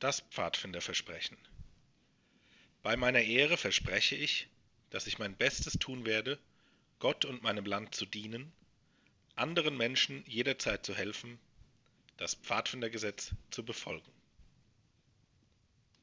Das Pfadfinderversprechen. Bei meiner Ehre verspreche ich, dass ich mein Bestes tun werde, Gott und meinem Land zu dienen, anderen Menschen jederzeit zu helfen, das Pfadfindergesetz zu befolgen.